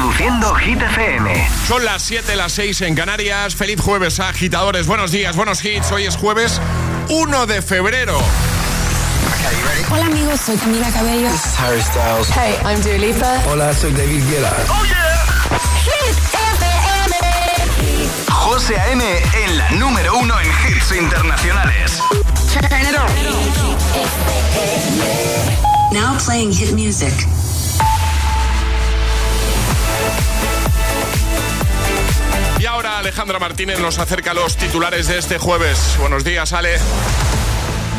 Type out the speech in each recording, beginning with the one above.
Reproduciendo Hit FM. Son las 7, las 6 en Canarias. Feliz jueves, agitadores. Buenos días, buenos hits. Hoy es jueves 1 de febrero. Hola amigos, soy Camila Cabello. This is Harry Styles. Hey, I'm Dua Lipa. Hola, soy David Guetta. Oh yeah. Hit FM. José A.M. en la número uno en hits internacionales. Turn it on. Now playing hit music. Alejandra Martínez nos acerca a los titulares de este jueves. Buenos días, Ale.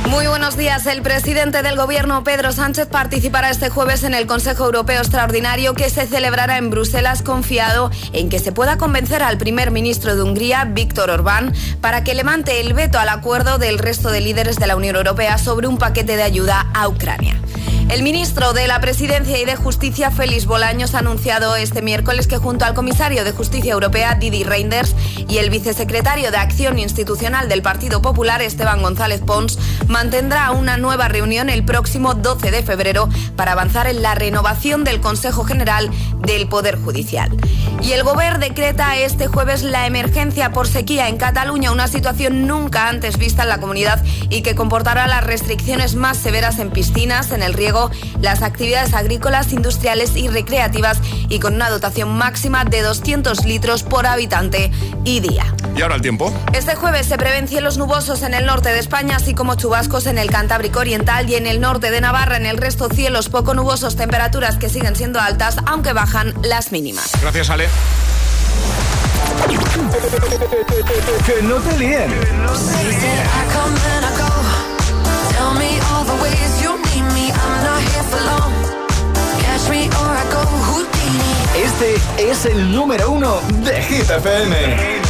Muy buenos días. El presidente del gobierno, Pedro Sánchez, participará este jueves en el Consejo Europeo Extraordinario que se celebrará en Bruselas, confiado en que se pueda convencer al primer ministro de Hungría, Víctor Orbán, para que levante el veto al acuerdo del resto de líderes de la Unión Europea sobre un paquete de ayuda a Ucrania. El ministro de la Presidencia y de Justicia, Félix Bolaños, ha anunciado este miércoles que junto al comisario de Justicia Europea, Didi Reinders, y el vicesecretario de Acción Institucional del Partido Popular, Esteban González Pons, mantendrá una nueva reunión el próximo 12 de febrero para avanzar en la renovación del Consejo General del Poder Judicial. Y el Gobierno decreta este jueves la emergencia por sequía en Cataluña, una situación nunca antes vista en la comunidad y que comportará las restricciones más severas en piscinas, en el riego, las actividades agrícolas, industriales y recreativas y con una dotación máxima de 200 litros por habitante y día. ¿Y ahora el tiempo? Este jueves se prevén cielos nubosos en el norte de España, así como chubascos en el Cantábrico Oriental y en el norte de Navarra. En el resto cielos poco nubosos, temperaturas que siguen siendo altas, aunque bajan las mínimas. Gracias, Ale. Que no te líen. Este es el número uno de Hit FM.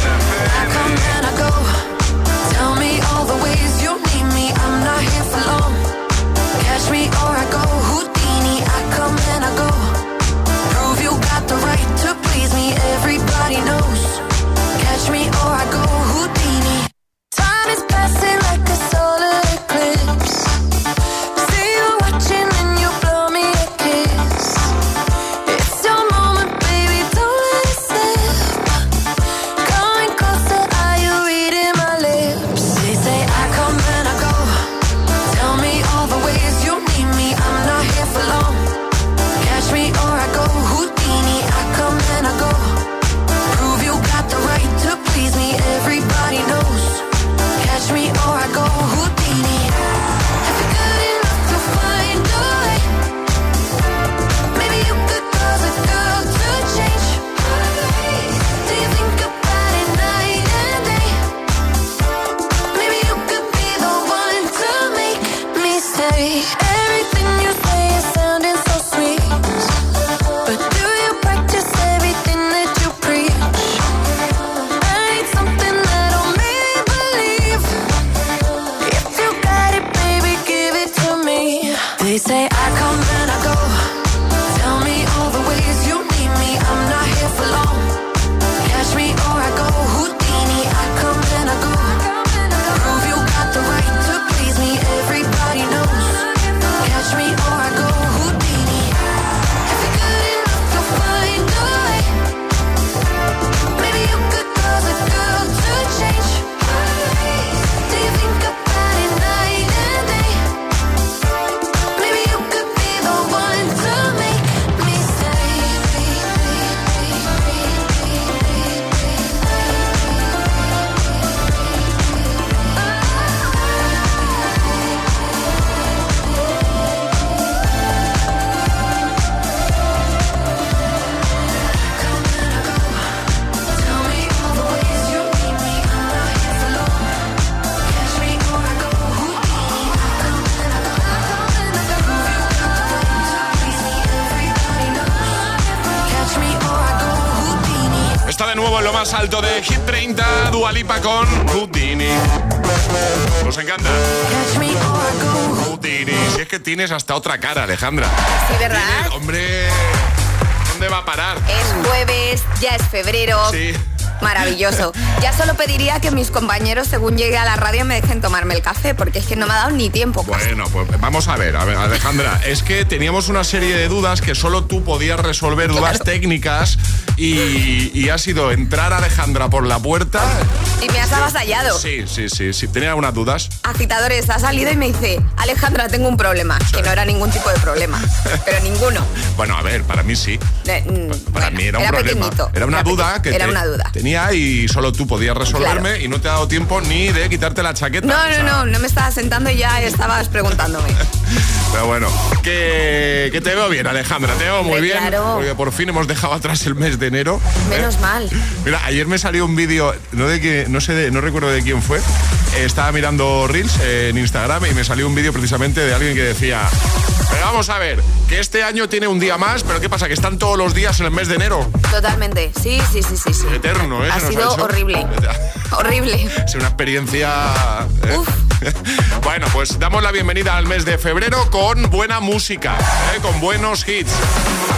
Alto de Hit 30, Dualipa con Houdini. Nos encanta. Houdini. Si es que tienes hasta otra cara, Alejandra. Sí, ¿verdad? Tienes- hombre, ¿dónde va a parar? Es jueves, ya es febrero. Sí. Maravilloso. Ya solo pediría que mis compañeros, según llegue a la radio, me dejen tomarme el café, porque es que no me ha dado ni tiempo. Bueno, pues vamos a ver, a ver, Alejandra, es que teníamos una serie de dudas que solo tú podías resolver, dudas técnicas, y, ha sido entrar Alejandra por la puerta. Y me has avasallado. Sí, sí, sí, sí. Tenía algunas dudas. Agitadores, ha salido y me dice, Alejandra, tengo un problema. Que no era ningún tipo de problema. pero ninguno. Bueno, a ver, para mí sí. Mm, para mí era un problema. Era una duda que era una duda. tenía y solo tú podías resolverme y no te ha dado tiempo ni de quitarte la chaqueta. No, no, no, no me estabas sentando y ya estabas preguntándome. Pero bueno, que, que, te veo bien, Alejandra, te veo muy bien. Porque por fin hemos dejado atrás el mes de enero. Menos ¿eh? mal. Mira, ayer me salió un vídeo, no de que, no sé, de, no recuerdo de quién fue. estaba mirando Reels en Instagram y me salió un vídeo precisamente de alguien que decía. Pero vamos a ver, que este año tiene un día más, pero ¿qué pasa? Que están todos los días en el mes de enero. Totalmente, sí, sí, sí, sí. sí. Eterno, ¿eh? Ha sido horrible. horrible. Es una experiencia. ¿eh? bueno, pues damos la bienvenida al mes de febrero con buena música, ¿eh? con buenos hits.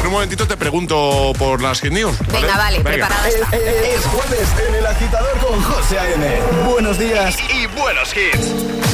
En un momentito te pregunto por las hit news. Venga, vale, preparada está. Es, jueves en el agitador con José A.M. Buenos días y buenos hits.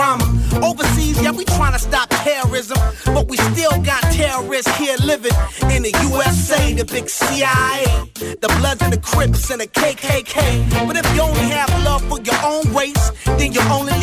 Trauma. Overseas, yeah, we trying to stop terrorism. But we still got terrorists here living in the USA, the big CIA. The Bloods and the Crips and the KKK. But if you only have love for your own race, then you only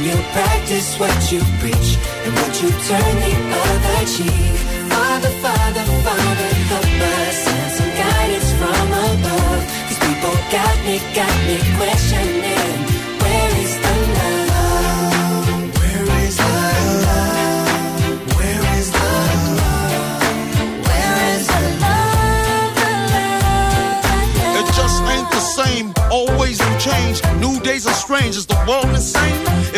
You practice what you preach and what you turn the other cheek. Father, Father, Father, help us send some guidance from above. Cause people got me, got me questioning. Where is the love? Where is the love? Where is the love? Where is the love? The love, the love? It just ain't the same. Always new change. New days are strange. Is the world insane?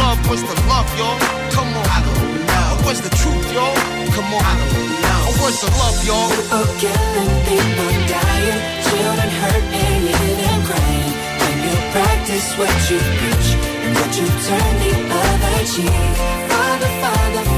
love. Where's the love, y'all? Come on. I don't know. Where's the truth, y'all? Come on. I don't know. Where's the love, y'all? People killing, people dying, children hurt and crying. When you practice what you preach and what you turn the other cheek. Father, Father,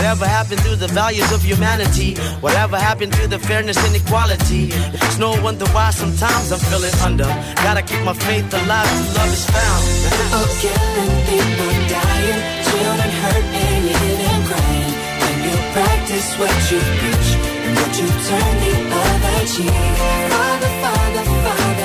Whatever happened to the values of humanity? Whatever happened to the fairness and equality? It's no wonder why sometimes I'm feeling under. Gotta keep my faith alive till love is found. People killing, people dying, children hurt and hear them crying. When you practice what you preach and what you turn the other cheek. Father, Father, Father,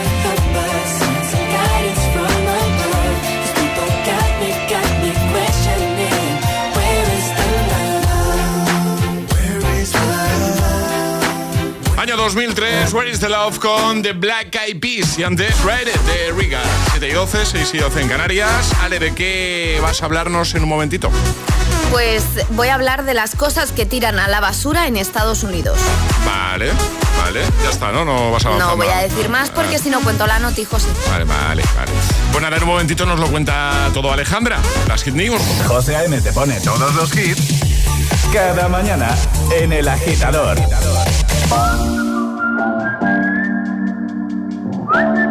Año 2003, Where is the Love con The Black Eyed Peas y antes Ride It de Riga. 7 y 12, 6 y 12 en Canarias. Ale, ¿de qué vas a hablarnos en un momentito? Pues voy a hablar de las cosas que tiran a la basura en Estados Unidos. Vale, vale, ya está, ¿no? No vas a avanzar No voy a decir más porque si no cuento la noti, José. Vale, vale, vale. Bueno, ahora en un momentito nos lo cuenta todo Alejandra, las Hit News. José A.M. te pone todos los hits cada mañana en El Agitador. I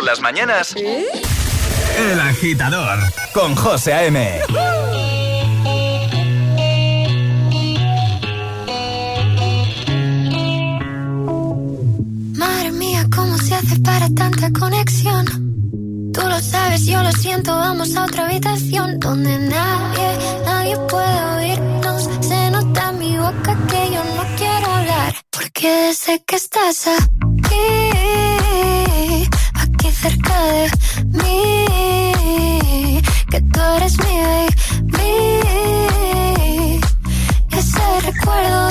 por las mañanas. El agitador con José A.M. Madre mía, ¿cómo se hace para tanta conexión? Tú lo sabes, yo lo siento, vamos a otra habitación donde nadie, nadie puede oírnos. Se nota en mi boca que yo no quiero hablar, porque sé que estás aquí cerca de mí, que tú eres mi baby. Ese recuerdo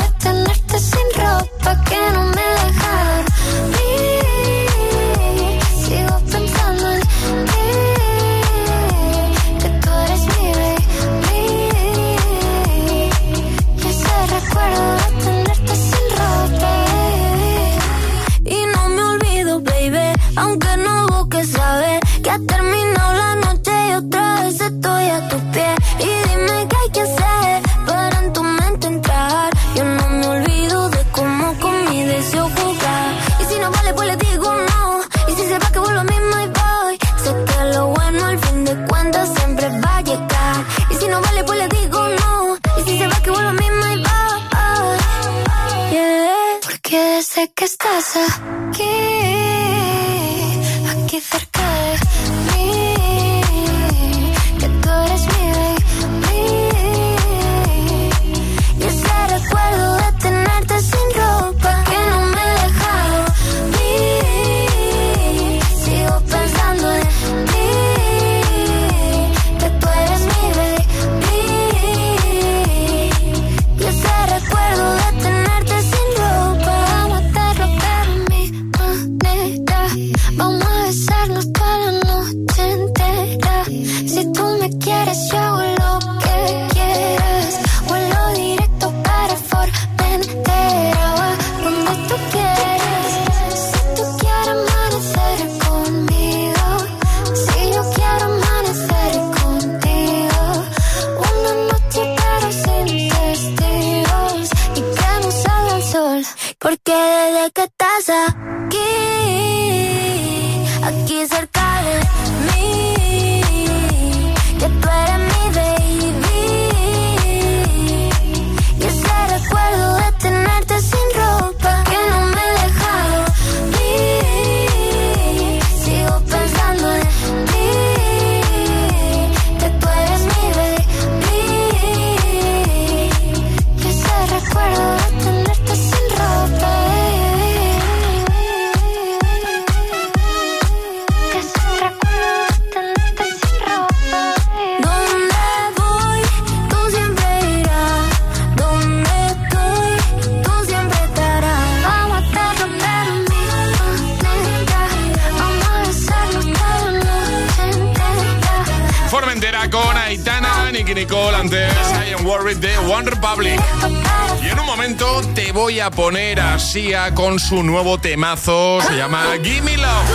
Sia con su nuevo temazo, se llama Gimme Love.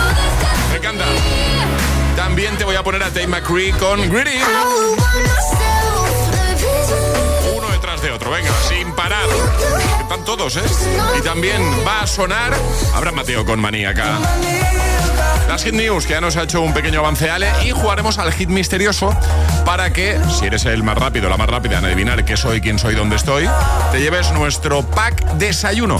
Me encanta. También te voy a poner a Tate McCree con Greedy. Uno detrás de otro, venga, sin parar. Están todos, ¿eh? Y también va a sonar Abraham Mateo con Maníaca. Las Hit News, que ya nos ha hecho un pequeño avance Ale, y jugaremos al hit misterioso para que, si eres el más rápido, la más rápida en adivinar qué soy, quién soy, dónde estoy, te lleves nuestro pack desayuno.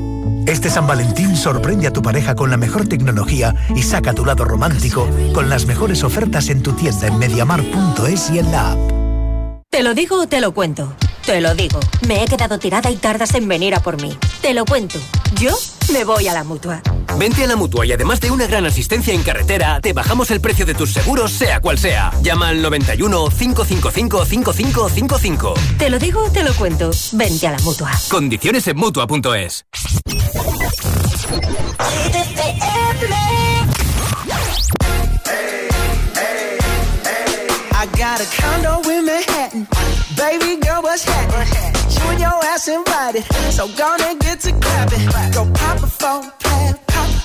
Este San Valentín sorprende a tu pareja con la mejor tecnología y saca tu lado romántico con las mejores ofertas en tu tienda en mediamar.es y en la app. ¿Te lo digo o te lo cuento? Te lo digo. Me he quedado tirada y tardas en venir a por mí. Te lo cuento. Yo me voy a la mutua. Vente a la mutua y además de una gran asistencia en carretera, te bajamos el precio de tus seguros, sea cual sea. Llama al 91 555 5555. Te lo digo o te lo cuento. Vente a la mutua. Condiciones en mutua.es. I got a condo in Manhattan. Baby girl, what's happening? You and your ass invited. So gonna get to clapping. Go pop a plan. Pop,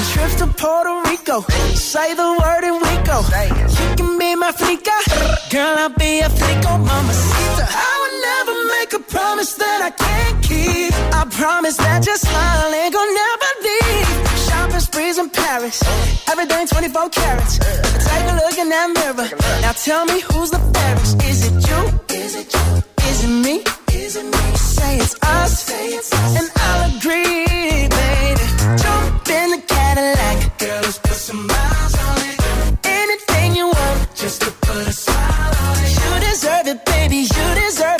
I'm trips to Puerto Rico. Say the word and we go. You can be my flica. Girl, I'll be a flico, mamacita. I would never make a promise that I can't keep. I promise that your smile ain't gonna never leave. Shopping sprees in Paris. Everything 24 carats. Take a look in that mirror. Now tell me who's the fairest. Is it you? Is it you? Is it me? Is it me? Say it's us. Say it's us. And I'll agree, baby. Jump in the. Some miles on it. Anything you want, just to put a smile on it. You deserve it, baby. You deserve it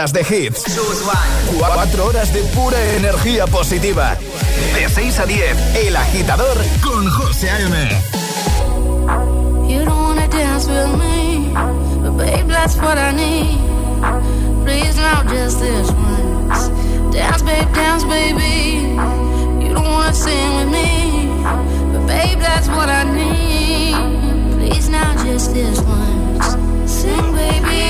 horas de hits. Cuatro horas de pura energía positiva. De 6 a 10, El Agitador con José A.M. You don't wanna dance with me, but babe, that's what I need. Please now, just this once. Dance, babe, dance, baby. You don't wanna sing with me, but babe, that's what I need. Please now, just this once. Sing, baby.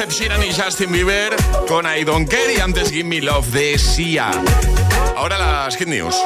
Ed Sheeran y Justin Bieber con I Don't Care y antes Give Me Love de Sia. Ahora las Hit News.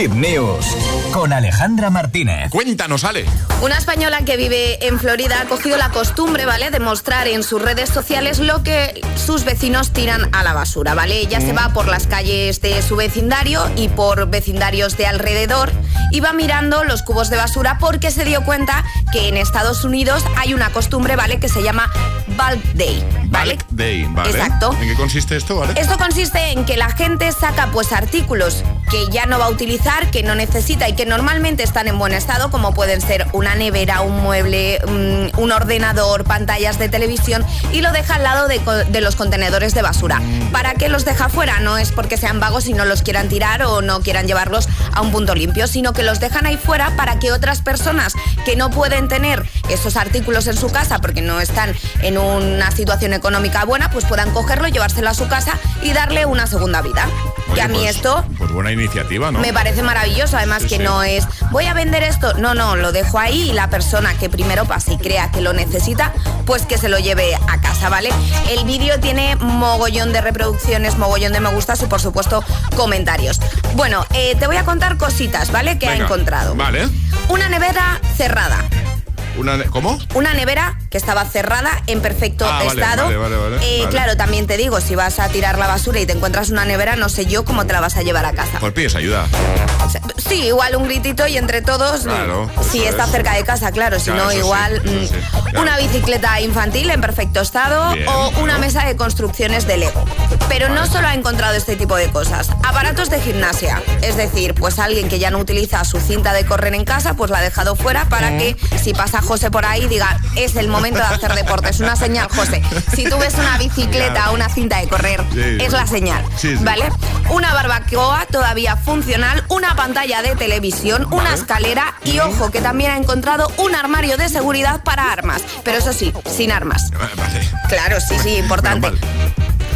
Hit News con Alejandra Martínez. Cuéntanos, Ale. Una española que vive en Florida ha cogido la costumbre, ¿vale?, de mostrar en sus redes sociales lo que sus vecinos tiran a la basura, ¿vale? Ella se va por las calles de su vecindario y por vecindarios de alrededor y va mirando los cubos de basura porque se dio cuenta que en Estados Unidos hay una costumbre, ¿vale?, que se llama Bulk Day, ¿vale? Day, ¿vale? Exacto. ¿En qué consiste esto, vale? Esto consiste en que la gente saca pues artículos que ya no va a utilizar, que no necesita y que normalmente están en buen estado, como pueden ser una nevera, un mueble, mm, un ordenador, pantallas de televisión, y lo deja al lado de, los contenedores de basura. ¿Para qué los deja fuera? No es porque sean vagos y no los quieran tirar o no quieran llevarlos a un punto limpio, sino que los dejan ahí fuera para que otras personas que no pueden tener esos artículos en su casa porque no están en una situación económica buena, pues puedan cogerlo, llevárselo a su casa y darle una segunda vida. Oye, que a mí pues- esto Pues buena iniciativa, ¿no? me parece maravilloso, además Sí, que sí. no es voy a vender esto, no, no, lo dejo ahí y la persona que primero pase y crea que lo necesita, pues que se lo lleve a casa, ¿vale? El vídeo tiene mogollón de reproducciones, mogollón de me gustas y por supuesto comentarios. Bueno, eh, te voy a contar cositas, ¿vale? Que ha Venga. encontrado. Vale. Una nevera cerrada. Una ¿Cómo? Una nevera que estaba cerrada, en perfecto Ah, estado. vale, vale, vale, Eh, vale. Claro, también te digo, si vas a tirar la basura y te encuentras una nevera, no sé yo cómo te la vas a llevar a casa. Pues pides ayuda. Sí, igual un gritito y entre todos, Claro, si está es. cerca de casa, claro, si Claro, no, sí, igual mm, sí, claro. una bicicleta infantil en perfecto estado Bien, o una mesa de construcciones de Lego. Pero no solo ha encontrado este tipo de cosas, aparatos de gimnasia, es decir, pues alguien que ya no utiliza su cinta de correr en casa, pues la ha dejado fuera para que si pasa José por ahí diga, es el momento de hacer deporte, es una señal, José. Si tú ves una bicicleta o una cinta de correr, Sí, es la señal, Sí, sí. ¿vale? Una barbacoa todavía funcional, una pantalla de televisión, una escalera y ojo que también ha encontrado un armario de seguridad para armas, pero eso sí, sin armas. Vale. Claro, sí, sí, importante.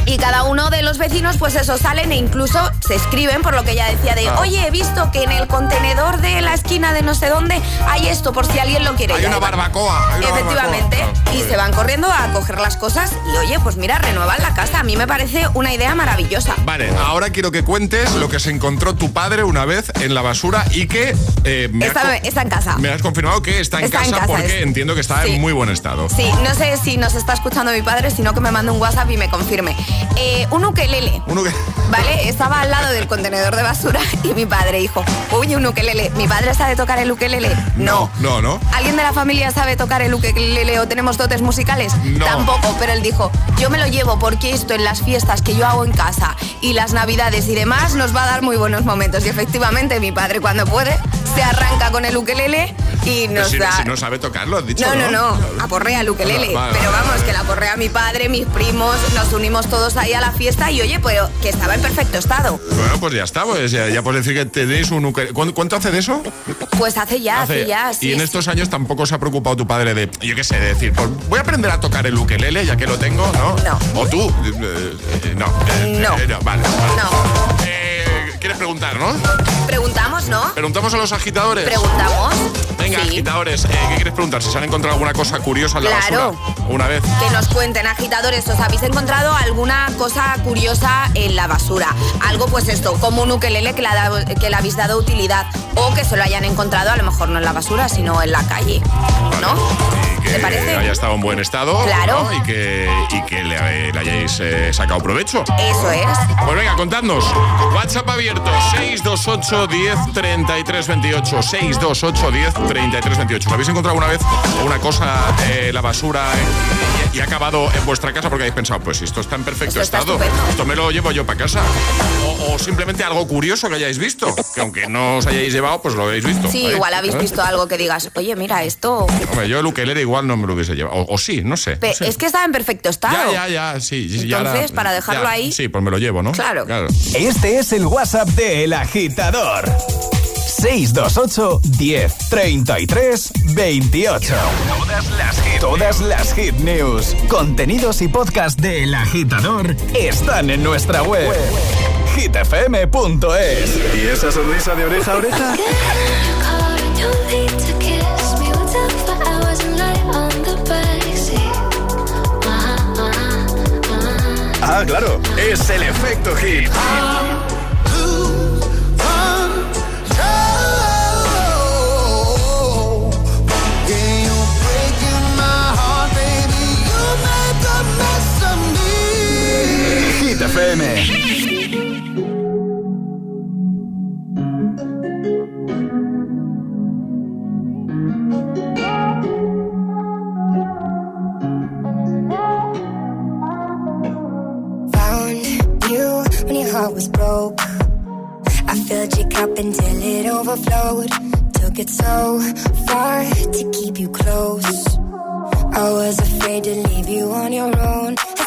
Y cada uno de los vecinos, pues eso, salen e incluso se escriben, por lo que ella decía de, Ah. oye, he visto que en el contenedor de la esquina de no sé dónde hay esto, por si alguien lo quiere. Hay una barbacoa. hay una Efectivamente. barbacoa. Ah, y se van corriendo a coger las cosas y oye, pues mira, renuevan la casa. A mí me parece una idea maravillosa. Vale, ahora quiero que cuentes lo que se encontró tu padre una vez en la basura y que eh, me, Está, está en casa. me has confirmado que está en Está en casa casa, porque es- entiendo que está Sí. en muy buen estado. Sí, no sé si nos está escuchando mi padre, sino que me mande un WhatsApp y me confirme. Eh, un ukelele. Uno que... ¿Vale? Estaba al lado del contenedor de basura y mi padre dijo, uy, un ukelele. ¿Mi padre sabe tocar el ukelele? No. No, no. ¿Alguien de la familia sabe tocar el ukelele o tenemos dotes musicales? No. Tampoco, pero él dijo, yo me lo llevo porque esto en las fiestas que yo hago en casa y las navidades y demás nos va a dar muy buenos momentos. Y efectivamente mi padre cuando puede se arranca con el ukelele y nos si, no- da... si no sabe tocarlo, has dicho. No, no, no, aporrea el ukelele. Vale, vale, pero vamos, vale. que la aporrea mi padre, mis primos, nos unimos todos ahí a la fiesta y oye, pues que estaba en perfecto estado. Bueno, pues ya está, pues ya, ya puedes decir que tenéis un ukelele. ¿Cuánto, hace de eso? Pues hace ya, hace, ya, sí. y en sí. estos años tampoco se ha preocupado tu padre de, yo qué sé, de decir, pues voy a aprender a tocar el ukelele ya que lo tengo, ¿no? No. O tú. eh, eh, no. eh, No. vale. vale. No. Eh, ¿Quieres preguntar, no? Preguntamos, ¿no? Preguntamos a los agitadores. Preguntamos. Venga, Sí. agitadores, eh, ¿qué quieres preguntar? Si se han encontrado alguna cosa curiosa en la Claro. basura. Una vez. Que nos cuenten, agitadores, ¿os habéis encontrado alguna cosa curiosa en la basura? Algo, pues esto, como un ukelele que le, que habéis dado utilidad o que se lo hayan encontrado, a lo mejor no en la basura, sino en la calle. ¿No? Que ¿Te parece? haya estado en buen estado. Claro. ¿no? Y que, y que le, le hayáis eh, sacado provecho. Eso es. Pues venga, contadnos. WhatsApp abierto 628 10 33 28. 628 10 33 28. ¿Os habéis encontrado alguna vez una cosa eh, la basura eh, y, ha acabado en vuestra casa porque habéis pensado, pues esto está en perfecto Esto estado? estupendo. Esto me lo llevo yo para casa. O, o simplemente algo curioso que hayáis visto. Que aunque no os hayáis llevado, pues lo habéis visto. Sí, igual habéis ¿eh? visto algo que digas, oye, mira, esto... Hombre, yo el ukelele igual no me lo hubiese llevado. O, o sí, no sé. Pe- no sé. Es que estaba en perfecto estado. Ya, ya, ya, sí. ya Entonces, para dejarlo ya, ahí- Sí, pues me lo llevo, ¿no? Claro. Este es el WhatsApp de El Agitador. 628 10 33 28. Todas las hit, todas las hit news, contenidos y podcast de El Agitador están en nuestra web. hitfm.es. ¿Y esa sonrisa de oreja a oreja? Ah, claro, es el efecto hit. FM. Found you when your heart was broke. I filled your cup until it overflowed. Took it so far to keep you close. I was afraid to leave you on your own. I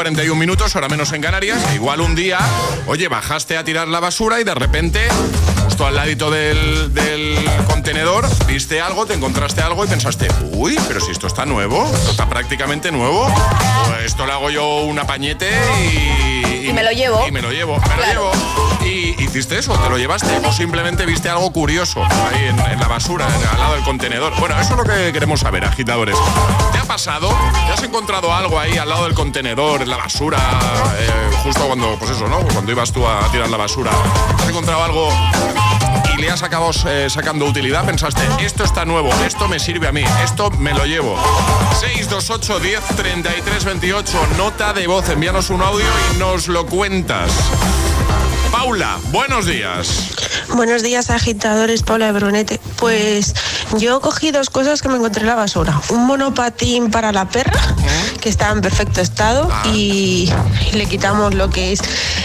41 minutos, ahora menos en Canarias. E igual un día, oye, bajaste a tirar la basura y de repente, justo al ladito del, contenedor, viste algo, te encontraste algo y pensaste, uy, pero si esto está nuevo, esto está prácticamente nuevo, pues esto le hago yo un apañete y, me lo llevo. Y me lo llevo, me lo llevo. Y hiciste eso, te lo llevaste o simplemente viste algo curioso ahí en, la basura, al lado del contenedor. Bueno, eso es lo que queremos saber, agitadores. ¿Te pasado? ¿Te has encontrado algo ahí al lado del contenedor, en la basura? eh, justo cuando, pues eso, ¿no? Cuando ibas tú a tirar la basura. ¿Has encontrado algo y le has acabado eh, sacando utilidad? Pensaste, esto está nuevo, esto me sirve a mí, esto me lo llevo. 628 10 33 28, nota de voz, envíanos un audio y nos lo cuentas. Paula, buenos días. Buenos días, agitadores, Paula de Brunete. Pues yo cogí dos cosas que me encontré en la basura. Un monopatín para la perra, que estaba en perfecto estado, y, y le quitamos lo que es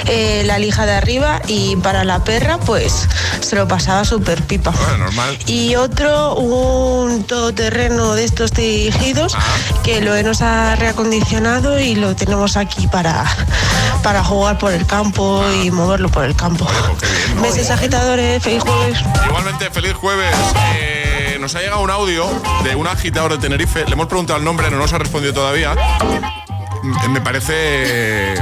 eh, la lija de arriba, y para la perra, pues se lo pasaba súper pipa. normal. Y otro, un todoterreno de estos dirigidos, que lo nos ha reacondicionado y lo tenemos aquí para, para jugar por el campo y moverlo por el campo. Meses agitadores, feliz jueves. Igualmente, feliz jueves. Eh, nos ha llegado un audio de un agitador de Tenerife. Le hemos preguntado el nombre, no nos ha respondido todavía. Mm, Me parece eh,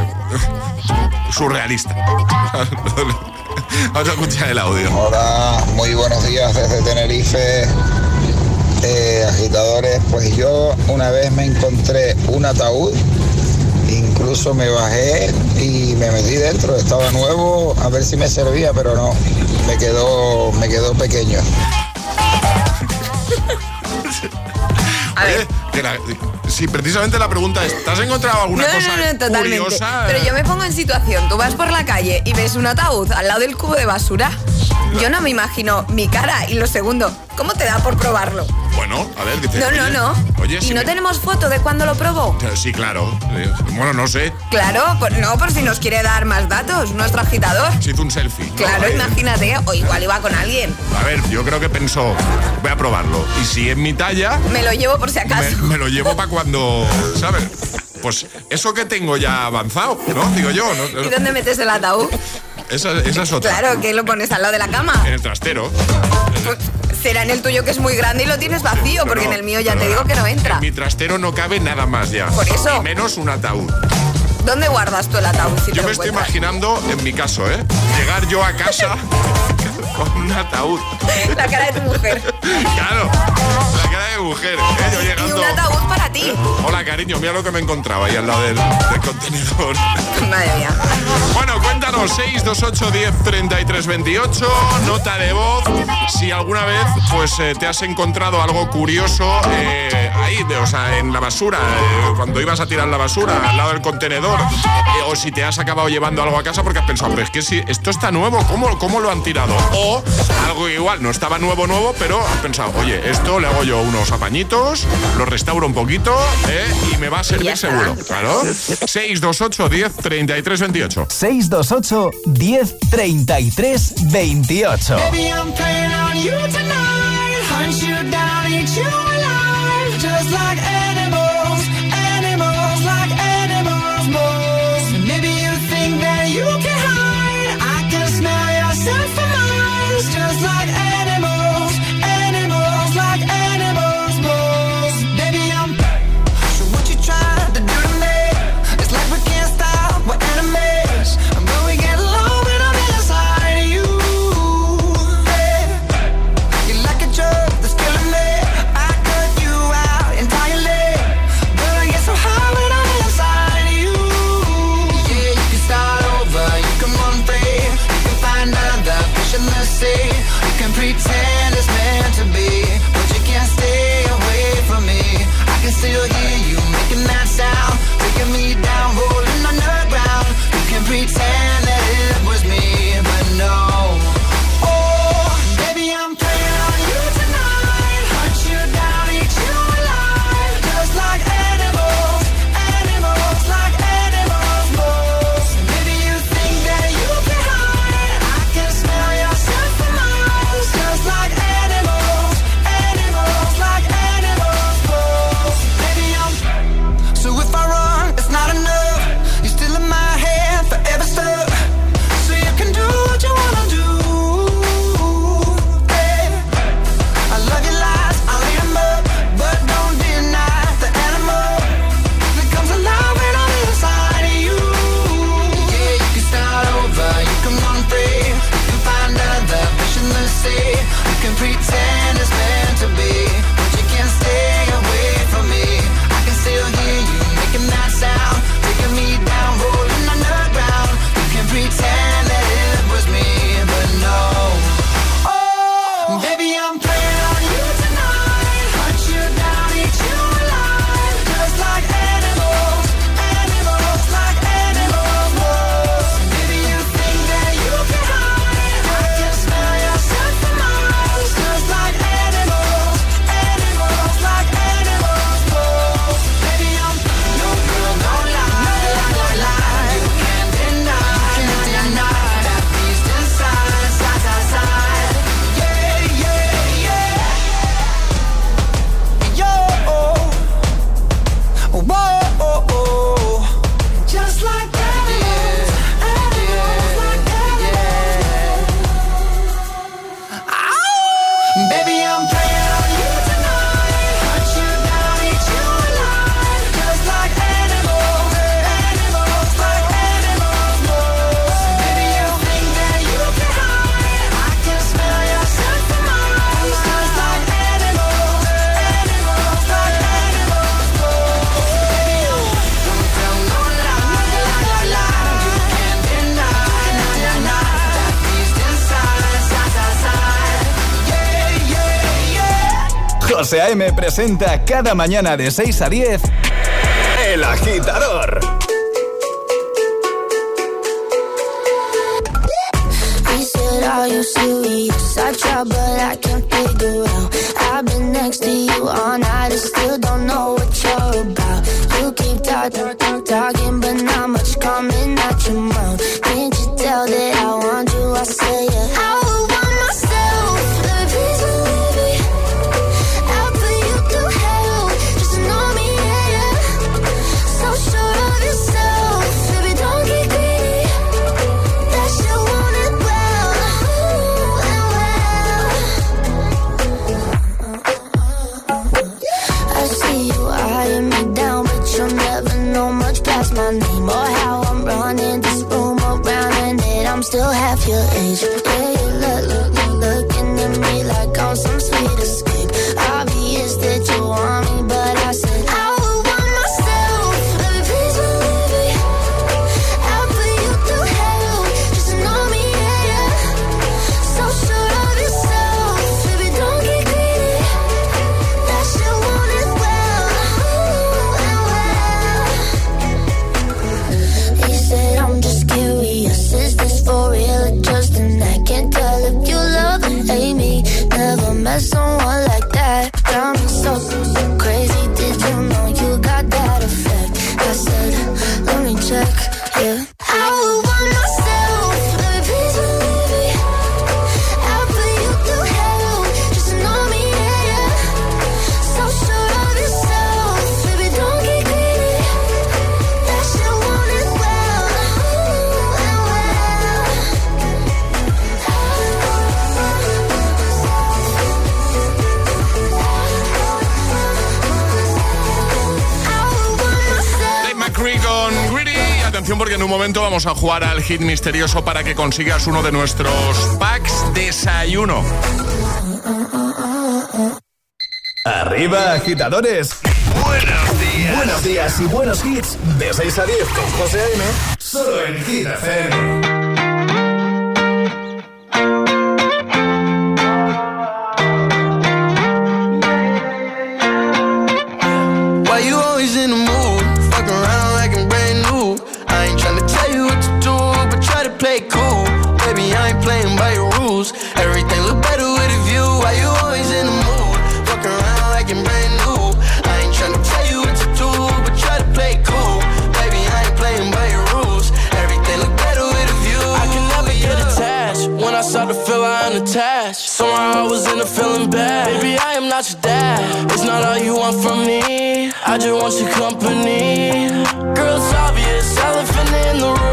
surrealista. Vamos a escuchar el audio. Hola, muy buenos días desde Tenerife. Eh, agitadores, pues yo una vez me encontré un ataúd, incluso me bajé y me metí dentro, estaba nuevo, a ver si me servía, pero no, me quedó, me quedó pequeño. Oye, la- si precisamente la pregunta es, ¿te has encontrado alguna No, cosa no, no, totalmente. curiosa? Pero yo me pongo en situación, tú vas por la calle y ves un ataúd al lado del cubo de basura. Yo no me imagino mi cara y lo segundo, ¿cómo te da por probarlo? Bueno, a ver, dice. No, no, no. Oye, ¿Y si no me- tenemos foto de cuándo lo probó? Sí, claro. Eh, Bueno, no sé. Claro, no, por si nos quiere dar más datos, nuestro agitador. Se hizo un selfie. Claro, imagínate, o igual iba con alguien. A ver, yo creo que pensó, voy a probarlo. Y si es mi talla, Me lo llevo por si acaso. Me lo llevo para cuando, ¿sabes? Pues eso que tengo ya avanzado, ¿no? Digo yo, ¿no? ¿Y dónde metes el ataúd? Esa, esa es otra. Claro, que lo pones al lado de la cama. En el trastero. Será en el tuyo que es muy grande y lo tienes vacío, porque en el mío ya te digo que no entra. En mi trastero no cabe nada más ya. Por eso. Y menos un ataúd. ¿Dónde guardas tú el ataúd si Yo me estoy imaginando, en mi caso, ¿eh? Llegar yo a casa con un ataúd. La cara de tu mujer. Claro, la cara de mujer, ¿eh? Yo Y llegando. un ataúd para ti. Hola, cariño, mira lo que me encontraba ahí al lado del, del contenedor. Madre mía. Bueno, cuéntanos, 628 10 33 28, nota de voz. Si alguna vez pues eh, te has encontrado algo curioso eh, ahí, de- o sea, en la basura, eh, cuando ibas a tirar la basura al lado del contenedor, o si te has acabado llevando algo a casa porque has pensado, pero es que si esto está nuevo, ¿cómo, cómo lo han tirado? O algo igual, no estaba nuevo, nuevo, pero has pensado, oye, esto le hago yo unos apañitos, lo restauro un poquito eh, y me va a servir seguro. Claro. 628 10 33 28. 628 10 33 28. Baby, I'm FM presenta cada mañana de 6 a 10 El Agitador. I've been next to you still don't know what you're about. You. a jugar al hit misterioso para que consigas uno de nuestros packs desayuno. Arriba, agitadores. Buenos días. Buenos días y buenos hits. De 6 a 10 con José A.M. Solo en Hit FM. crash. Somehow I was in a feeling bad. Baby, I am not your dad. It's not all you want from me. I just want your company. Girl, it's obvious, elephant in the room.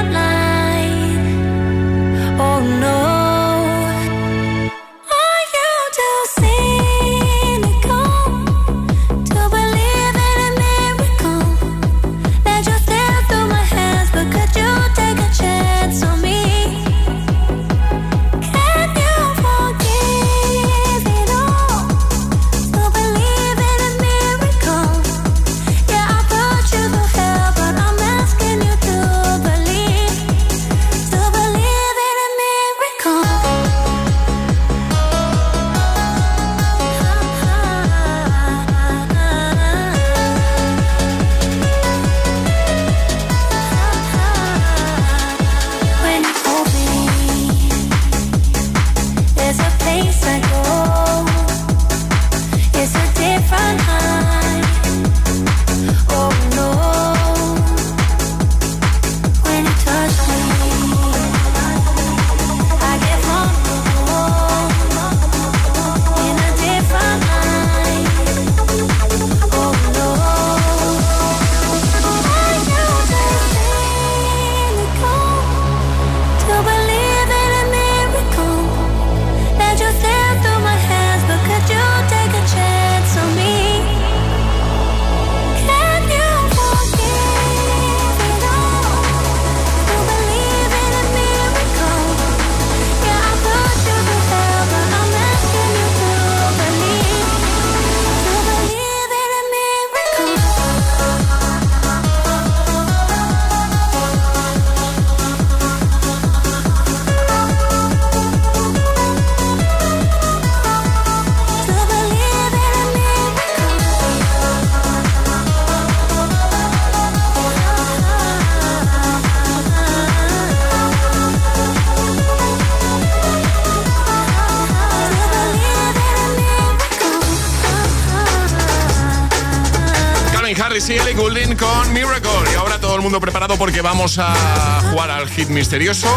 preparado porque vamos a jugar al hit misterioso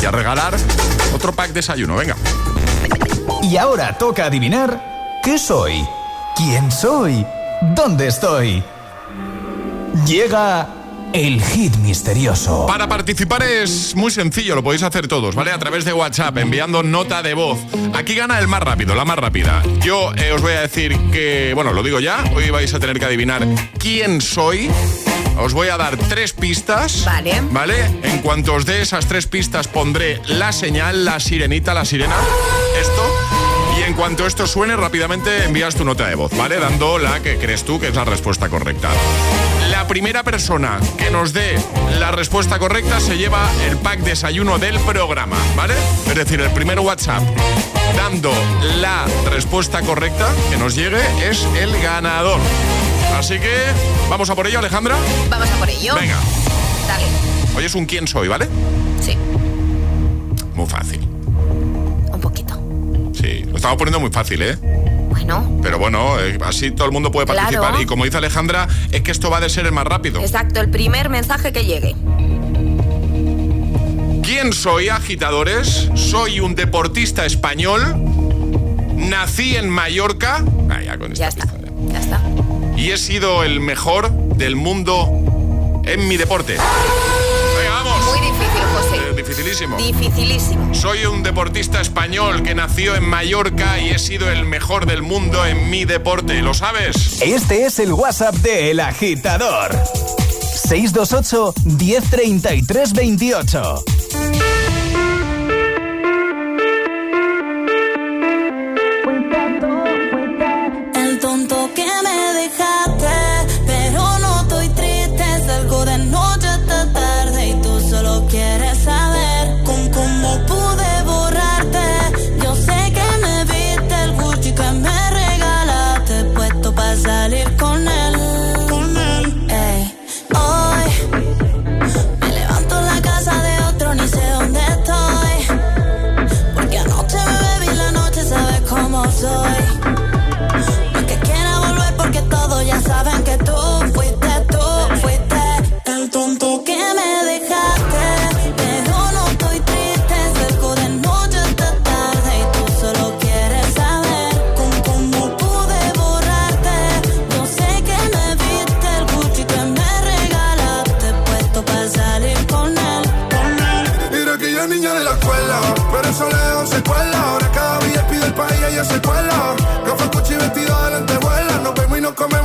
y a regalar otro pack desayuno. Venga. Y ahora toca adivinar qué soy, quién soy, dónde estoy. Llega el hit misterioso. Para participar es muy sencillo, lo podéis hacer todos, ¿vale? A través de WhatsApp, enviando nota de voz. Aquí gana el más rápido, la más rápida. Yo eh, os voy a decir que, bueno, lo digo ya, hoy vais a tener que adivinar quién soy. Os voy a dar tres pistas. Vale. ¿Vale? En cuanto os dé esas tres pistas pondré la señal, la sirenita, la sirena. Esto. Y en cuanto esto suene, rápidamente envías tu nota de voz, ¿vale? Dando la que crees tú que es la respuesta correcta. La primera persona que nos dé la respuesta correcta se lleva el pack desayuno del programa, ¿vale? Es decir, el primer WhatsApp dando la respuesta correcta que nos llegue es el ganador. Así que, ¿vamos a por ello, Alejandra? Vamos a por ello. Venga. Dale. Hoy es un quién soy, ¿vale? Sí. Muy fácil. Un poquito. Sí, lo estamos poniendo muy fácil, ¿eh? Bueno. Pero bueno, eh, así todo el mundo puede Claro. participar. Y como dice Alejandra, es que esto va de ser el más rápido. Exacto, el primer mensaje que llegue. ¿Quién soy, agitadores? Soy un deportista español. Nací en Mallorca. Ah, ya con esta Ya está. Ya está y he sido el mejor del mundo en mi deporte. Venga, vamos. Muy difícil, José. Eh, dificilísimo. Dificilísimo. Soy un deportista español que nació en Mallorca y he sido el mejor del mundo en mi deporte. ¿Lo sabes? Este es el WhatsApp de El Agitador. 628 1033 28